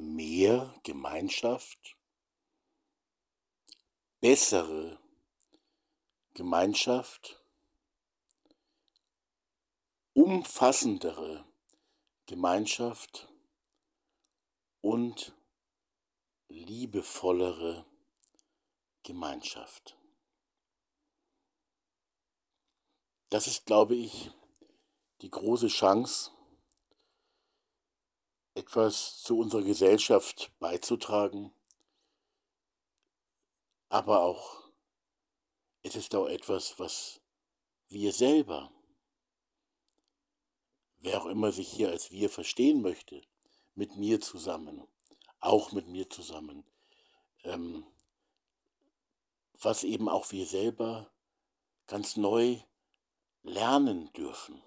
mehr Gemeinschaft, bessere Gemeinschaft, umfassendere Gemeinschaft und liebevollere Gemeinschaft. Das ist, glaube ich, die große Chance, etwas zu unserer Gesellschaft beizutragen, aber auch, es ist auch etwas, was wir selber, wer auch immer sich hier als wir verstehen möchte, mit mir zusammen, auch mit mir zusammen, ähm, was eben auch wir selber ganz neu lernen dürfen.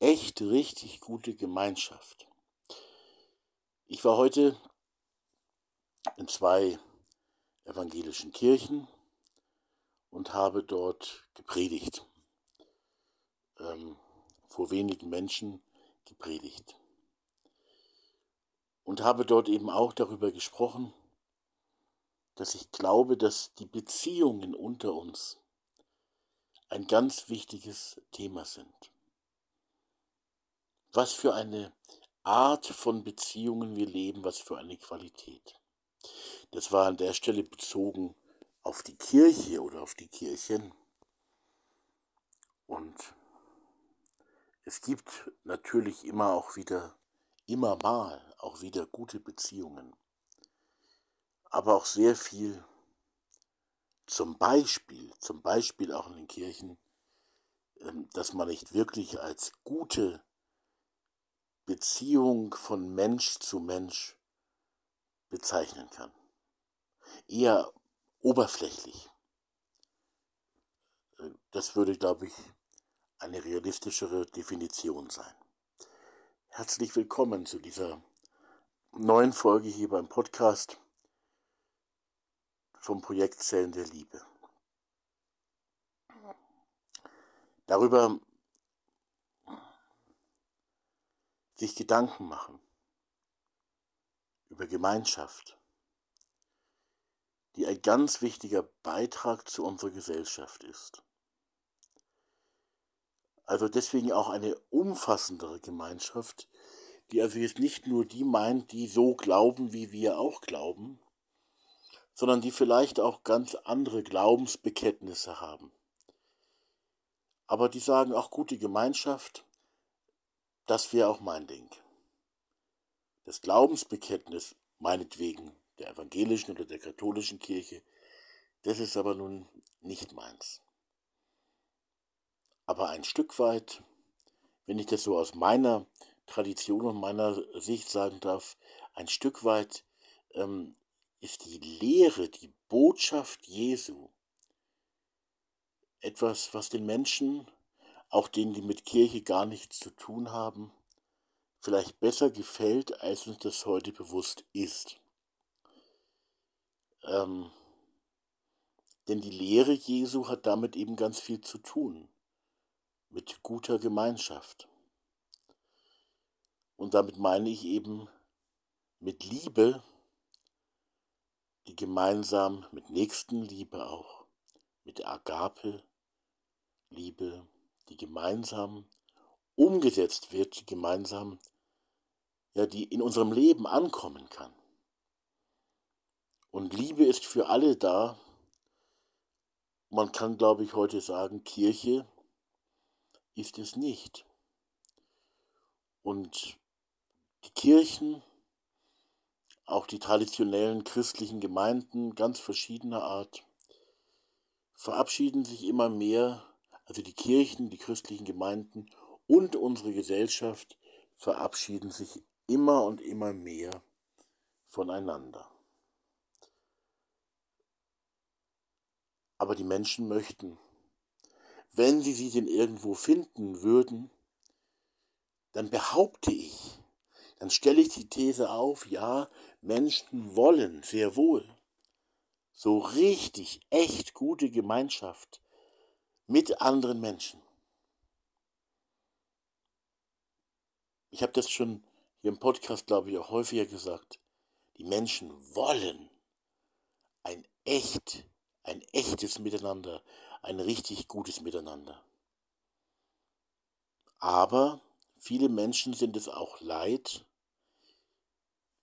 Echt richtig gute Gemeinschaft. Ich war heute in zwei evangelischen Kirchen und habe dort gepredigt. Ähm, vor wenigen Menschen gepredigt. Und habe dort eben auch darüber gesprochen, dass ich glaube, dass die Beziehungen unter uns ein ganz wichtiges Thema sind. Was für eine Art von Beziehungen wir leben, was für eine Qualität. Das war an der Stelle bezogen auf die Kirche oder auf die Kirchen. Und es gibt natürlich immer auch wieder, immer mal auch wieder gute Beziehungen aber auch sehr viel zum Beispiel, zum Beispiel auch in den Kirchen, ähm, dass man nicht wirklich als gute Beziehung von Mensch zu Mensch bezeichnen kann. Eher oberflächlich. Äh, das würde, glaube ich, eine realistischere Definition sein. Herzlich willkommen zu dieser neuen Folge hier beim Podcast vom Projekt Zellen der Liebe. Darüber sich Gedanken machen über Gemeinschaft, die ein ganz wichtiger Beitrag zu unserer Gesellschaft ist. Also deswegen auch eine umfassendere Gemeinschaft, die also jetzt nicht nur die meint, die so glauben, wie wir auch glauben, sondern die vielleicht auch ganz andere Glaubensbekenntnisse haben. Aber die sagen auch gute Gemeinschaft, das wäre auch mein Ding. Das Glaubensbekenntnis, meinetwegen der evangelischen oder der katholischen Kirche, das ist aber nun nicht meins. Aber ein Stück weit, wenn ich das so aus meiner Tradition und meiner Sicht sagen darf, ein Stück weit ähm, ist die Lehre, die Botschaft Jesu etwas, was den Menschen, auch denen, die mit Kirche gar nichts zu tun haben, vielleicht besser gefällt, als uns das heute bewusst ist. Ähm, denn die Lehre Jesu hat damit eben ganz viel zu tun, mit guter Gemeinschaft. Und damit meine ich eben mit Liebe, die gemeinsam mit Nächstenliebe auch, mit Agape, Liebe, die gemeinsam umgesetzt wird, die gemeinsam, ja, die in unserem Leben ankommen kann. Und Liebe ist für alle da. Man kann, glaube ich, heute sagen, Kirche ist es nicht. Und die Kirchen, auch die traditionellen christlichen Gemeinden ganz verschiedener Art verabschieden sich immer mehr, also die Kirchen, die christlichen Gemeinden und unsere Gesellschaft verabschieden sich immer und immer mehr voneinander. Aber die Menschen möchten, wenn sie sie denn irgendwo finden würden, dann behaupte ich, dann stelle ich die These auf, ja, Menschen wollen sehr wohl so richtig, echt gute Gemeinschaft mit anderen Menschen. Ich habe das schon hier im Podcast, glaube ich, auch häufiger gesagt, die Menschen wollen ein echt, ein echtes Miteinander, ein richtig gutes Miteinander. Aber viele Menschen sind es auch leid,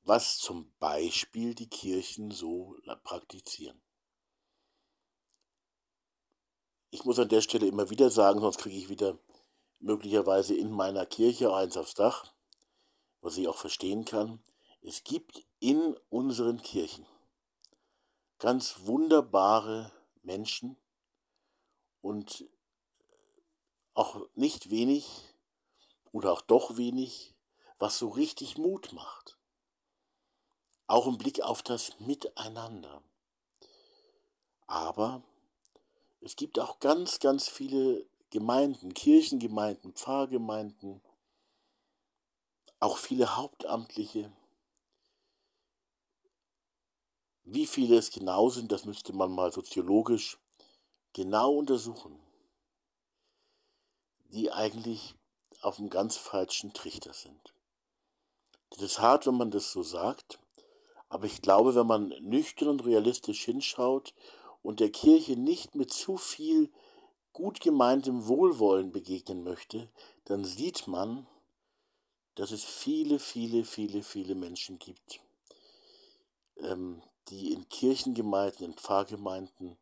was zum Beispiel die Kirchen so praktizieren. Ich muss an der Stelle immer wieder sagen, sonst kriege ich wieder möglicherweise in meiner Kirche eins aufs Dach was ich auch verstehen kann, es gibt in unseren Kirchen ganz wunderbare Menschen und auch nicht wenig oder auch doch wenig, was so richtig Mut macht. Auch im Blick auf das Miteinander. Aber es gibt auch ganz, ganz viele Gemeinden, Kirchengemeinden, Pfarrgemeinden, auch viele Hauptamtliche. Wie viele es genau sind, das müsste man mal soziologisch genau untersuchen, die eigentlich auf einem ganz falschen Trichter sind. Das ist hart, wenn man das so sagt, aber ich glaube, wenn man nüchtern und realistisch hinschaut und der Kirche nicht mit zu viel gut gemeintem Wohlwollen begegnen möchte, dann sieht man, dass es viele, viele, viele, viele Menschen gibt, ähm, die in Kirchengemeinden, in Pfarrgemeinden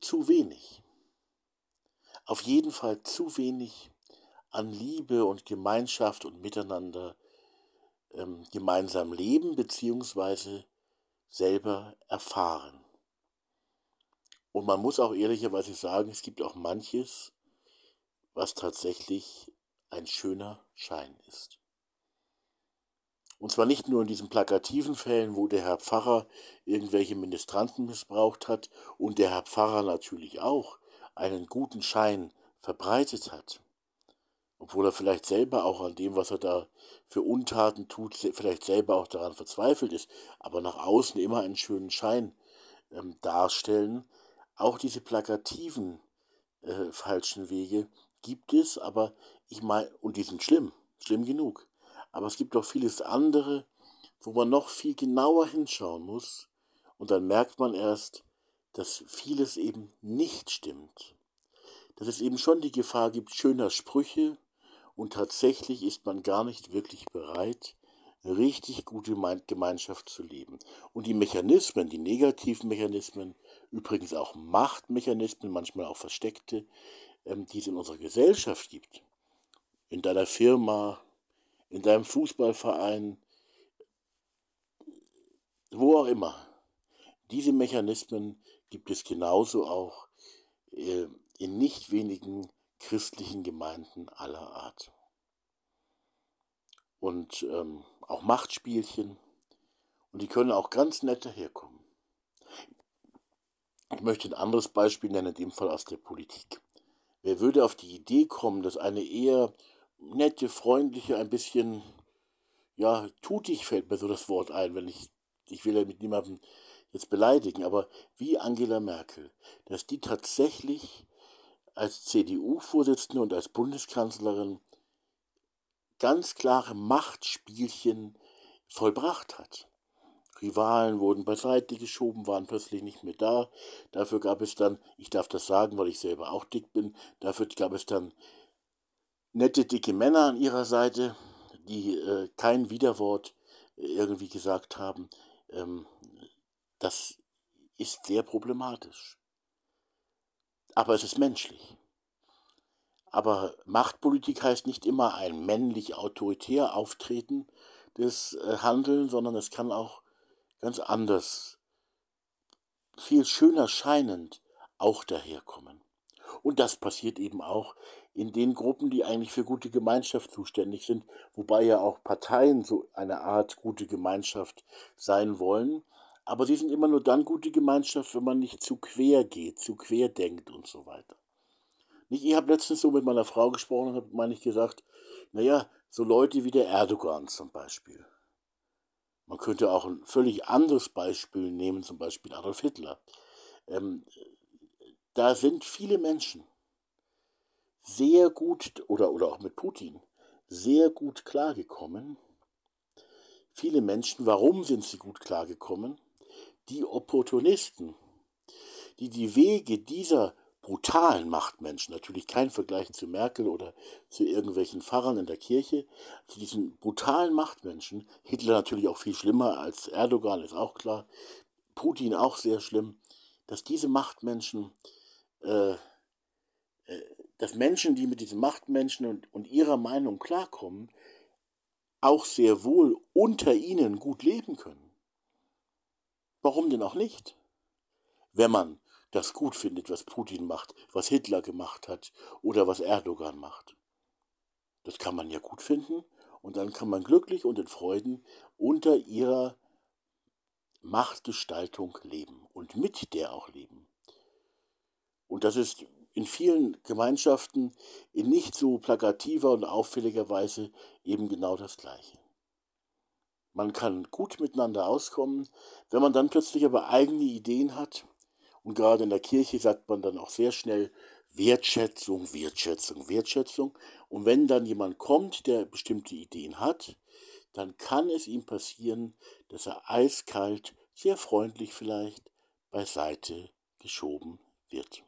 zu wenig, auf jeden Fall zu wenig an Liebe und Gemeinschaft und Miteinander ähm, gemeinsam leben bzw. selber erfahren. Und man muss auch ehrlicherweise sagen, es gibt auch manches, was tatsächlich ein schöner Schein ist. Und zwar nicht nur in diesen plakativen Fällen, wo der Herr Pfarrer irgendwelche Ministranten missbraucht hat und der Herr Pfarrer natürlich auch einen guten Schein verbreitet hat, obwohl er vielleicht selber auch an dem, was er da für Untaten tut, vielleicht selber auch daran verzweifelt ist, aber nach außen immer einen schönen Schein ähm, darstellen. Auch diese plakativen äh, falschen Wege gibt es, aber ich meine, und die sind schlimm, schlimm genug. Aber es gibt auch vieles andere, wo man noch viel genauer hinschauen muss. Und dann merkt man erst, dass vieles eben nicht stimmt. Dass es eben schon die Gefahr gibt schöner Sprüche und tatsächlich ist man gar nicht wirklich bereit, richtig gute Gemeinschaft zu leben. Und die Mechanismen, die negativen Mechanismen, übrigens auch Machtmechanismen, manchmal auch versteckte, ähm, die es in unserer Gesellschaft gibt, in deiner Firma, in deinem Fußballverein, wo auch immer, diese Mechanismen gibt es genauso auch äh, in nicht wenigen christlichen Gemeinden aller Art. Und ähm, auch Machtspielchen. Und die können auch ganz nett daherkommen. Ich möchte ein anderes Beispiel nennen, in dem Fall aus der Politik. Wer würde auf die Idee kommen, dass eine eher nette, freundliche, ein bisschen, ja, tutig fällt mir so das Wort ein, wenn ich, ich will ja mit niemandem jetzt beleidigen, aber wie Angela Merkel, dass die tatsächlich als CDU-Vorsitzende und als Bundeskanzlerin ganz klare Machtspielchen vollbracht hat. Rivalen wurden beiseite geschoben, waren plötzlich nicht mehr da. Dafür gab es dann, ich darf das sagen, weil ich selber auch dick bin, dafür gab es dann nette, dicke Männer an ihrer Seite, die äh, kein Widerwort äh, irgendwie gesagt haben. Ähm, das ist sehr problematisch. Aber es ist menschlich. Aber Machtpolitik heißt nicht immer ein männlich autoritär auftreten des äh, Handeln, sondern es kann auch ganz anders, viel schöner scheinend auch daherkommen. Und das passiert eben auch in den Gruppen, die eigentlich für gute Gemeinschaft zuständig sind, wobei ja auch Parteien so eine Art gute Gemeinschaft sein wollen. Aber sie sind immer nur dann gute Gemeinschaft, wenn man nicht zu quer geht, zu quer denkt und so weiter. Nicht, ich habe letztens so mit meiner Frau gesprochen und habe, meine ich, gesagt, naja, so Leute wie der Erdogan zum Beispiel. Man könnte auch ein völlig anderes Beispiel nehmen, zum Beispiel Adolf Hitler. Ähm, da sind viele Menschen, sehr gut oder, oder auch mit Putin sehr gut klargekommen. Viele Menschen, warum sind sie gut klargekommen? Die Opportunisten, die die Wege dieser brutalen Machtmenschen, natürlich kein Vergleich zu Merkel oder zu irgendwelchen Pfarrern in der Kirche, zu diesen brutalen Machtmenschen, Hitler natürlich auch viel schlimmer als Erdogan, ist auch klar, Putin auch sehr schlimm, dass diese Machtmenschen, äh, äh, dass Menschen, die mit diesen Machtmenschen und, und ihrer Meinung klarkommen, auch sehr wohl unter ihnen gut leben können. Warum denn auch nicht? Wenn man das gut findet, was Putin macht, was Hitler gemacht hat oder was Erdogan macht. Das kann man ja gut finden und dann kann man glücklich und in Freuden unter ihrer Machtgestaltung leben und mit der auch leben. Und das ist in vielen Gemeinschaften in nicht so plakativer und auffälliger Weise eben genau das Gleiche. Man kann gut miteinander auskommen, wenn man dann plötzlich aber eigene Ideen hat, und gerade in der Kirche sagt man dann auch sehr schnell Wertschätzung, Wertschätzung, Wertschätzung. Und wenn dann jemand kommt, der bestimmte Ideen hat, dann kann es ihm passieren, dass er eiskalt, sehr freundlich vielleicht, beiseite geschoben wird.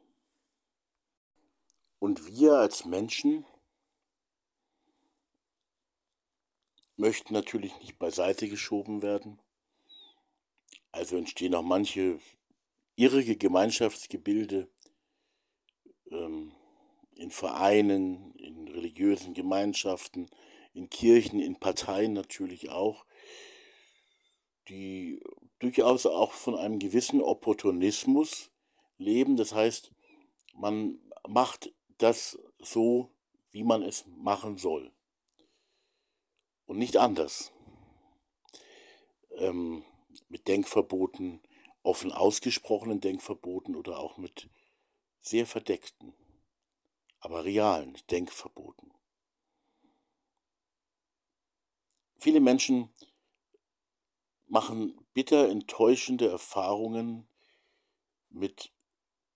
Und wir als Menschen möchten natürlich nicht beiseite geschoben werden. Also entstehen auch manche irrige Gemeinschaftsgebilde ähm, in Vereinen, in religiösen Gemeinschaften, in Kirchen, in Parteien natürlich auch, die durchaus auch von einem gewissen Opportunismus leben. Das heißt, man macht das so, wie man es machen soll. Und nicht anders. Ähm, mit Denkverboten, offen ausgesprochenen Denkverboten oder auch mit sehr verdeckten, aber realen Denkverboten. Viele Menschen machen bitter enttäuschende Erfahrungen mit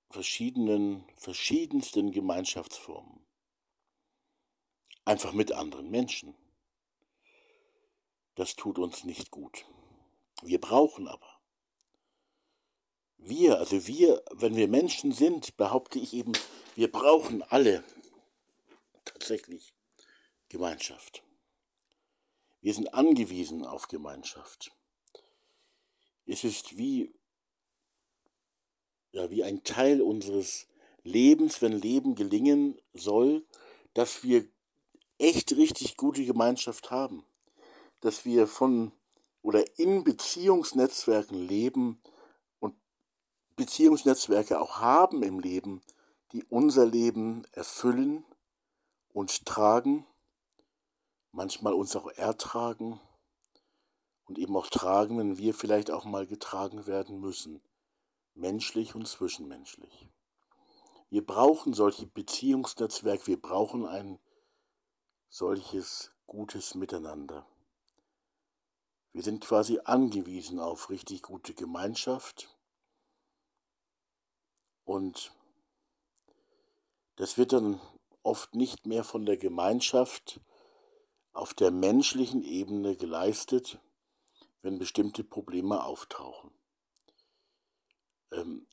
verschiedenen, verschiedensten Gemeinschaftsformen. Einfach mit anderen Menschen. Das tut uns nicht gut. Wir brauchen aber wir, also wir, wenn wir Menschen sind, behaupte ich eben, wir brauchen alle tatsächlich Gemeinschaft. Wir sind angewiesen auf Gemeinschaft. Es ist wie, ja, wie ein Teil unseres Lebens, wenn Leben gelingen soll, dass wir echt richtig gute Gemeinschaft haben. Dass wir von oder in Beziehungsnetzwerken leben, Beziehungsnetzwerke auch haben im Leben, die unser Leben erfüllen und tragen, manchmal uns auch ertragen und eben auch tragen, wenn wir vielleicht auch mal getragen werden müssen, menschlich und zwischenmenschlich. Wir brauchen solche Beziehungsnetzwerke, wir brauchen ein solches gutes Miteinander. Wir sind quasi angewiesen auf richtig gute Gemeinschaft und das wird dann oft nicht mehr von der Gemeinschaft auf der menschlichen Ebene geleistet, wenn bestimmte Probleme auftauchen. Ähm,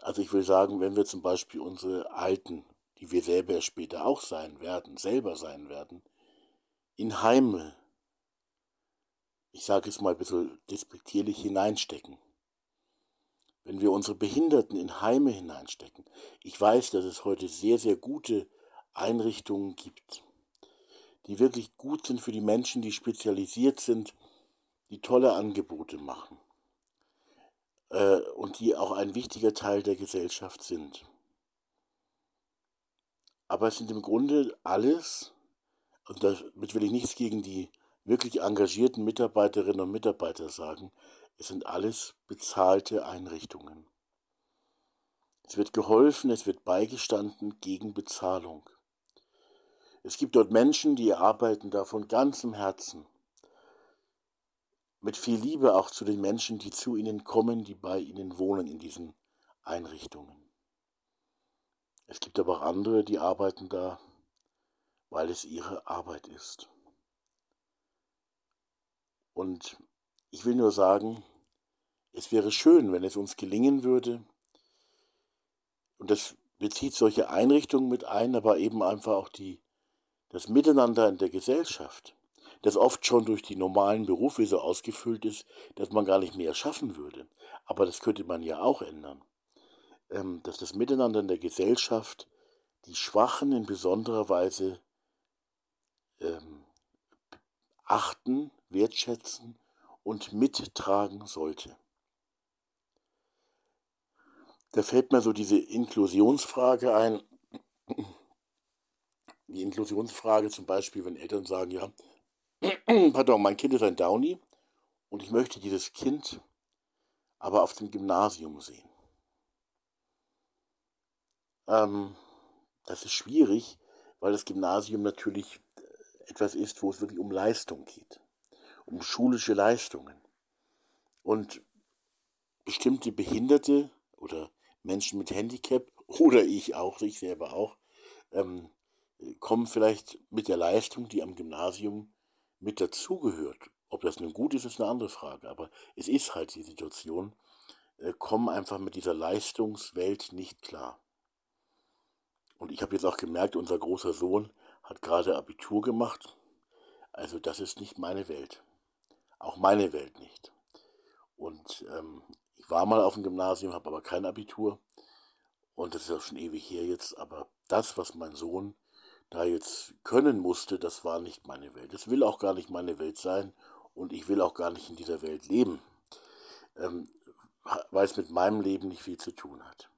also ich will sagen, wenn wir zum Beispiel unsere Alten, die wir selber später auch sein werden, selber sein werden, in Heime, ich sage es mal ein bisschen despektierlich, hineinstecken, wenn wir unsere Behinderten in Heime hineinstecken. Ich weiß, dass es heute sehr, sehr gute Einrichtungen gibt, die wirklich gut sind für die Menschen, die spezialisiert sind, die tolle Angebote machen äh, und die auch ein wichtiger Teil der Gesellschaft sind. Aber es sind im Grunde alles, und damit will ich nichts gegen die wirklich engagierten Mitarbeiterinnen und Mitarbeiter sagen, es sind alles bezahlte Einrichtungen. Es wird geholfen, es wird beigestanden gegen Bezahlung. Es gibt dort Menschen, die arbeiten da von ganzem Herzen. Mit viel Liebe auch zu den Menschen, die zu ihnen kommen, die bei ihnen wohnen in diesen Einrichtungen. Es gibt aber auch andere, die arbeiten da, weil es ihre Arbeit ist. Und ich will nur sagen, es wäre schön, wenn es uns gelingen würde, und das bezieht solche Einrichtungen mit ein, aber eben einfach auch die, das Miteinander in der Gesellschaft, das oft schon durch die normalen Berufe so ausgefüllt ist, dass man gar nicht mehr schaffen würde. Aber das könnte man ja auch ändern. Ähm, dass das Miteinander in der Gesellschaft die Schwachen in besonderer Weise ähm, achten, wertschätzen und mittragen sollte. Da fällt mir so diese Inklusionsfrage ein. Die Inklusionsfrage zum Beispiel, wenn Eltern sagen, ja, pardon, mein Kind ist ein Downy und ich möchte dieses Kind aber auf dem Gymnasium sehen. Ähm, das ist schwierig, weil das Gymnasium natürlich etwas ist, wo es wirklich um Leistung geht, um schulische Leistungen. Und bestimmte Behinderte oder Menschen mit Handicap oder ich auch, ich selber auch, ähm, kommen vielleicht mit der Leistung, die am Gymnasium mit dazugehört. Ob das nun gut ist, ist eine andere Frage, aber es ist halt die Situation, äh, kommen einfach mit dieser Leistungswelt nicht klar. Und ich habe jetzt auch gemerkt, unser großer Sohn hat gerade Abitur gemacht. Also das ist nicht meine Welt. Auch meine Welt nicht. Und ähm, ich war mal auf dem Gymnasium, habe aber kein Abitur. Und das ist auch schon ewig her jetzt. Aber das, was mein Sohn da jetzt können musste, das war nicht meine Welt. Es will auch gar nicht meine Welt sein. Und ich will auch gar nicht in dieser Welt leben. Ähm, weil es mit meinem Leben nicht viel zu tun hat.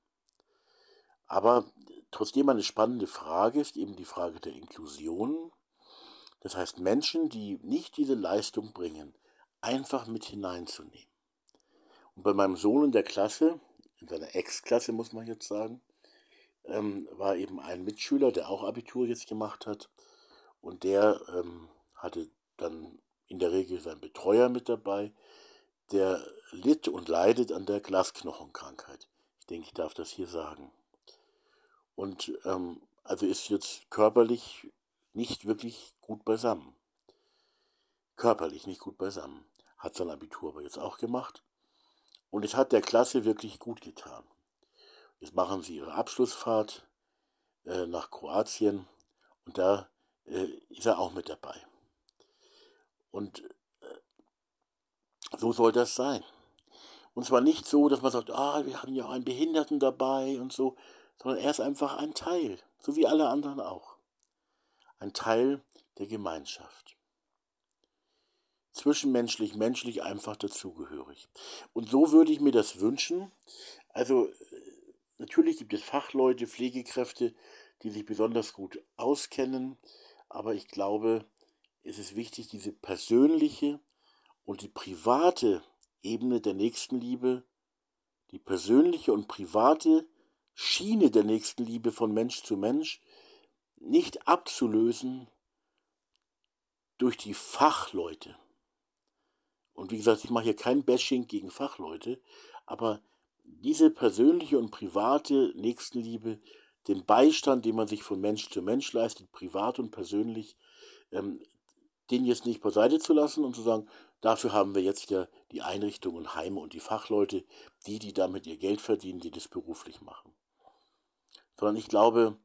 Aber trotzdem eine spannende Frage ist eben die Frage der Inklusion. Das heißt, Menschen, die nicht diese Leistung bringen, einfach mit hineinzunehmen. Und bei meinem Sohn in der Klasse, in seiner Ex-Klasse muss man jetzt sagen, ähm, war eben ein Mitschüler, der auch Abitur jetzt gemacht hat. Und der ähm, hatte dann in der Regel seinen Betreuer mit dabei. Der litt und leidet an der Glasknochenkrankheit. Ich denke, ich darf das hier sagen. Und ähm, also ist jetzt körperlich nicht wirklich gut beisammen. Körperlich nicht gut beisammen. Hat sein Abitur aber jetzt auch gemacht. Und es hat der Klasse wirklich gut getan. Jetzt machen sie ihre Abschlussfahrt äh, nach Kroatien und da äh, ist er auch mit dabei. Und äh, so soll das sein. Und zwar nicht so, dass man sagt, ah, wir haben ja einen Behinderten dabei und so, sondern er ist einfach ein Teil, so wie alle anderen auch. Ein Teil der Gemeinschaft zwischenmenschlich, menschlich einfach dazugehörig. Und so würde ich mir das wünschen. Also natürlich gibt es Fachleute, Pflegekräfte, die sich besonders gut auskennen, aber ich glaube, es ist wichtig, diese persönliche und die private Ebene der Nächstenliebe, die persönliche und private Schiene der Nächstenliebe von Mensch zu Mensch nicht abzulösen durch die Fachleute. Und wie gesagt, ich mache hier kein Bashing gegen Fachleute, aber diese persönliche und private Nächstenliebe, den Beistand, den man sich von Mensch zu Mensch leistet, privat und persönlich, ähm, den jetzt nicht beiseite zu lassen und zu sagen, dafür haben wir jetzt ja die Einrichtungen, Heime und die Fachleute, die, die damit ihr Geld verdienen, die das beruflich machen. Sondern ich glaube,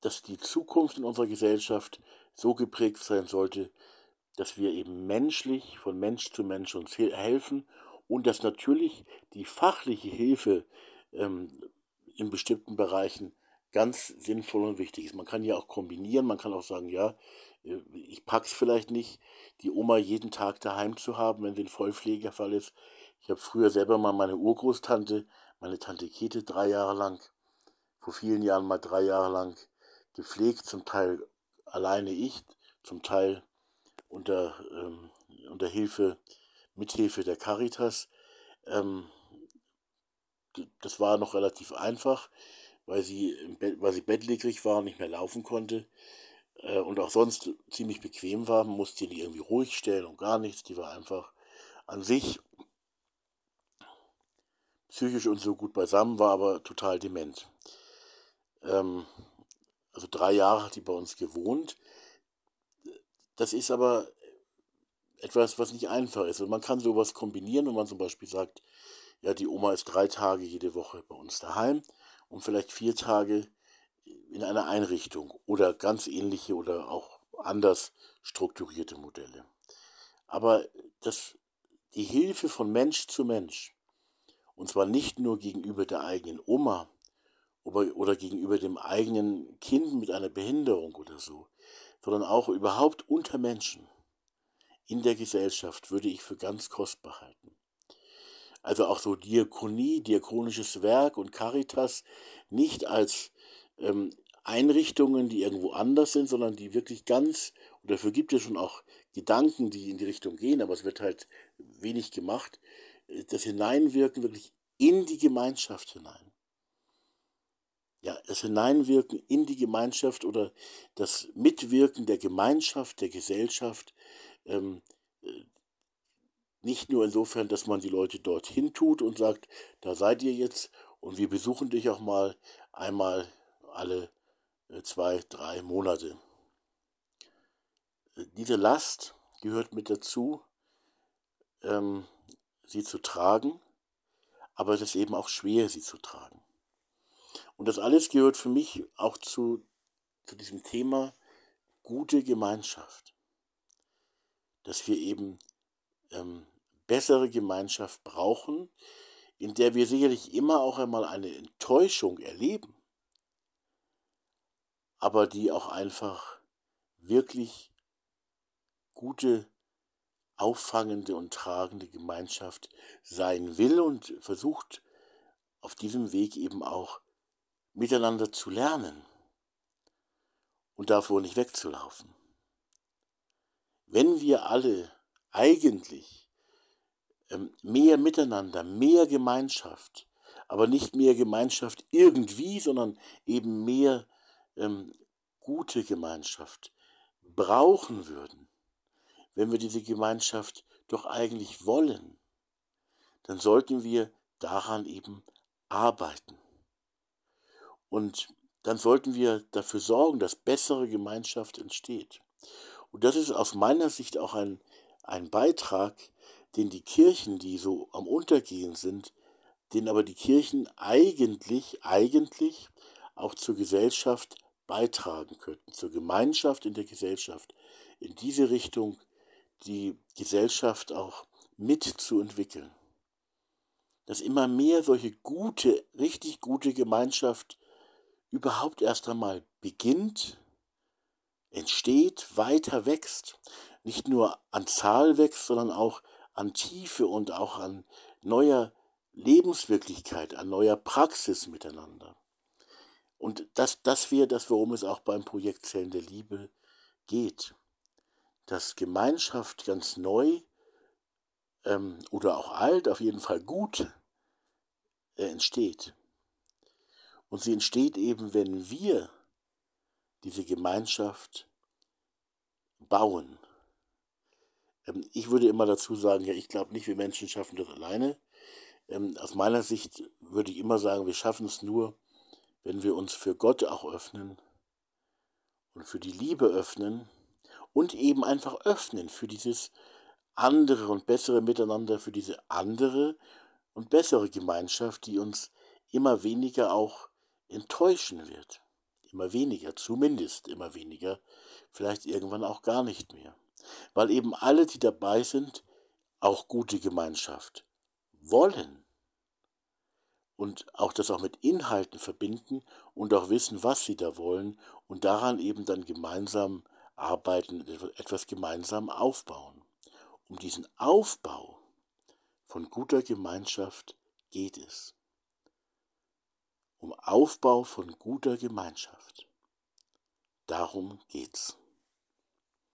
dass die Zukunft in unserer Gesellschaft so geprägt sein sollte, dass wir eben menschlich von Mensch zu Mensch uns helfen und dass natürlich die fachliche Hilfe ähm, in bestimmten Bereichen ganz sinnvoll und wichtig ist. Man kann ja auch kombinieren, man kann auch sagen, ja, äh, ich pack's vielleicht nicht, die Oma jeden Tag daheim zu haben, wenn sie ein Vollpflegefall ist. Ich habe früher selber mal meine Urgroßtante, meine Tante Kete, drei Jahre lang, vor vielen Jahren mal drei Jahre lang gepflegt, zum Teil alleine ich, zum Teil unter, ähm, unter Hilfe, Mithilfe der Caritas. Ähm, das war noch relativ einfach, weil sie, weil sie bettlägerig war und nicht mehr laufen konnte äh, und auch sonst ziemlich bequem war. Man musste sie nicht irgendwie ruhig stellen und gar nichts. Die war einfach an sich psychisch und so gut beisammen, war aber total dement. Ähm, also drei Jahre hat die bei uns gewohnt. Das ist aber etwas, was nicht einfach ist. Und man kann sowas kombinieren, wenn man zum Beispiel sagt, ja, die Oma ist drei Tage jede Woche bei uns daheim und vielleicht vier Tage in einer Einrichtung oder ganz ähnliche oder auch anders strukturierte Modelle. Aber das, die Hilfe von Mensch zu Mensch, und zwar nicht nur gegenüber der eigenen Oma oder gegenüber dem eigenen Kind mit einer Behinderung oder so, sondern auch überhaupt unter Menschen in der Gesellschaft würde ich für ganz kostbar halten. Also auch so Diakonie, diakonisches Werk und Caritas nicht als ähm, Einrichtungen, die irgendwo anders sind, sondern die wirklich ganz, und dafür gibt es schon auch Gedanken, die in die Richtung gehen, aber es wird halt wenig gemacht, äh, das Hineinwirken wirklich in die Gemeinschaft hinein. Ja, das Hineinwirken in die Gemeinschaft oder das Mitwirken der Gemeinschaft, der Gesellschaft, ähm, äh, nicht nur insofern, dass man die Leute dorthin tut und sagt, da seid ihr jetzt und wir besuchen dich auch mal einmal alle äh, zwei, drei Monate. Äh, diese Last gehört mit dazu, ähm, sie zu tragen, aber es ist eben auch schwer, sie zu tragen. Und das alles gehört für mich auch zu, zu diesem Thema gute Gemeinschaft. Dass wir eben ähm, bessere Gemeinschaft brauchen, in der wir sicherlich immer auch einmal eine Enttäuschung erleben, aber die auch einfach wirklich gute, auffangende und tragende Gemeinschaft sein will und versucht auf diesem Weg eben auch miteinander zu lernen und davor nicht wegzulaufen wenn wir alle eigentlich ähm, mehr miteinander, mehr Gemeinschaft, aber nicht mehr Gemeinschaft irgendwie, sondern eben mehr ähm, gute Gemeinschaft brauchen würden, wenn wir diese Gemeinschaft doch eigentlich wollen, dann sollten wir daran eben arbeiten. Und dann sollten wir dafür sorgen, dass bessere Gemeinschaft entsteht. Und das ist aus meiner Sicht auch ein, ein Beitrag, den die Kirchen, die so am Untergehen sind, den aber die Kirchen eigentlich, eigentlich auch zur Gesellschaft beitragen könnten, zur Gemeinschaft in der Gesellschaft, in diese Richtung die Gesellschaft auch mitzuentwickeln. Dass immer mehr solche gute, richtig gute Gemeinschaft überhaupt erst einmal beginnt entsteht, weiter wächst. Nicht nur an Zahl wächst, sondern auch an Tiefe und auch an neuer Lebenswirklichkeit, an neuer Praxis miteinander. Und das, das wäre das, worum es auch beim Projekt Zellen der Liebe geht. Dass Gemeinschaft ganz neu ähm, oder auch alt, auf jeden Fall gut äh, entsteht. Und sie entsteht eben, wenn wir diese Gemeinschaft bauen. Ähm, ich würde immer dazu sagen, ja, ich glaube nicht, wir Menschen schaffen das alleine. Ähm, aus meiner Sicht würde ich immer sagen, wir schaffen es nur, wenn wir uns für Gott auch öffnen und für die Liebe öffnen und eben einfach öffnen für dieses andere und bessere Miteinander, für diese andere und bessere Gemeinschaft, die uns immer weniger auch enttäuschen wird immer weniger, zumindest immer weniger, vielleicht irgendwann auch gar nicht mehr. Weil eben alle, die dabei sind, auch gute Gemeinschaft wollen und auch das auch mit Inhalten verbinden und auch wissen, was sie da wollen und daran eben dann gemeinsam arbeiten, etwas gemeinsam aufbauen. Um diesen Aufbau von guter Gemeinschaft geht es um Aufbau von guter Gemeinschaft. Darum geht's.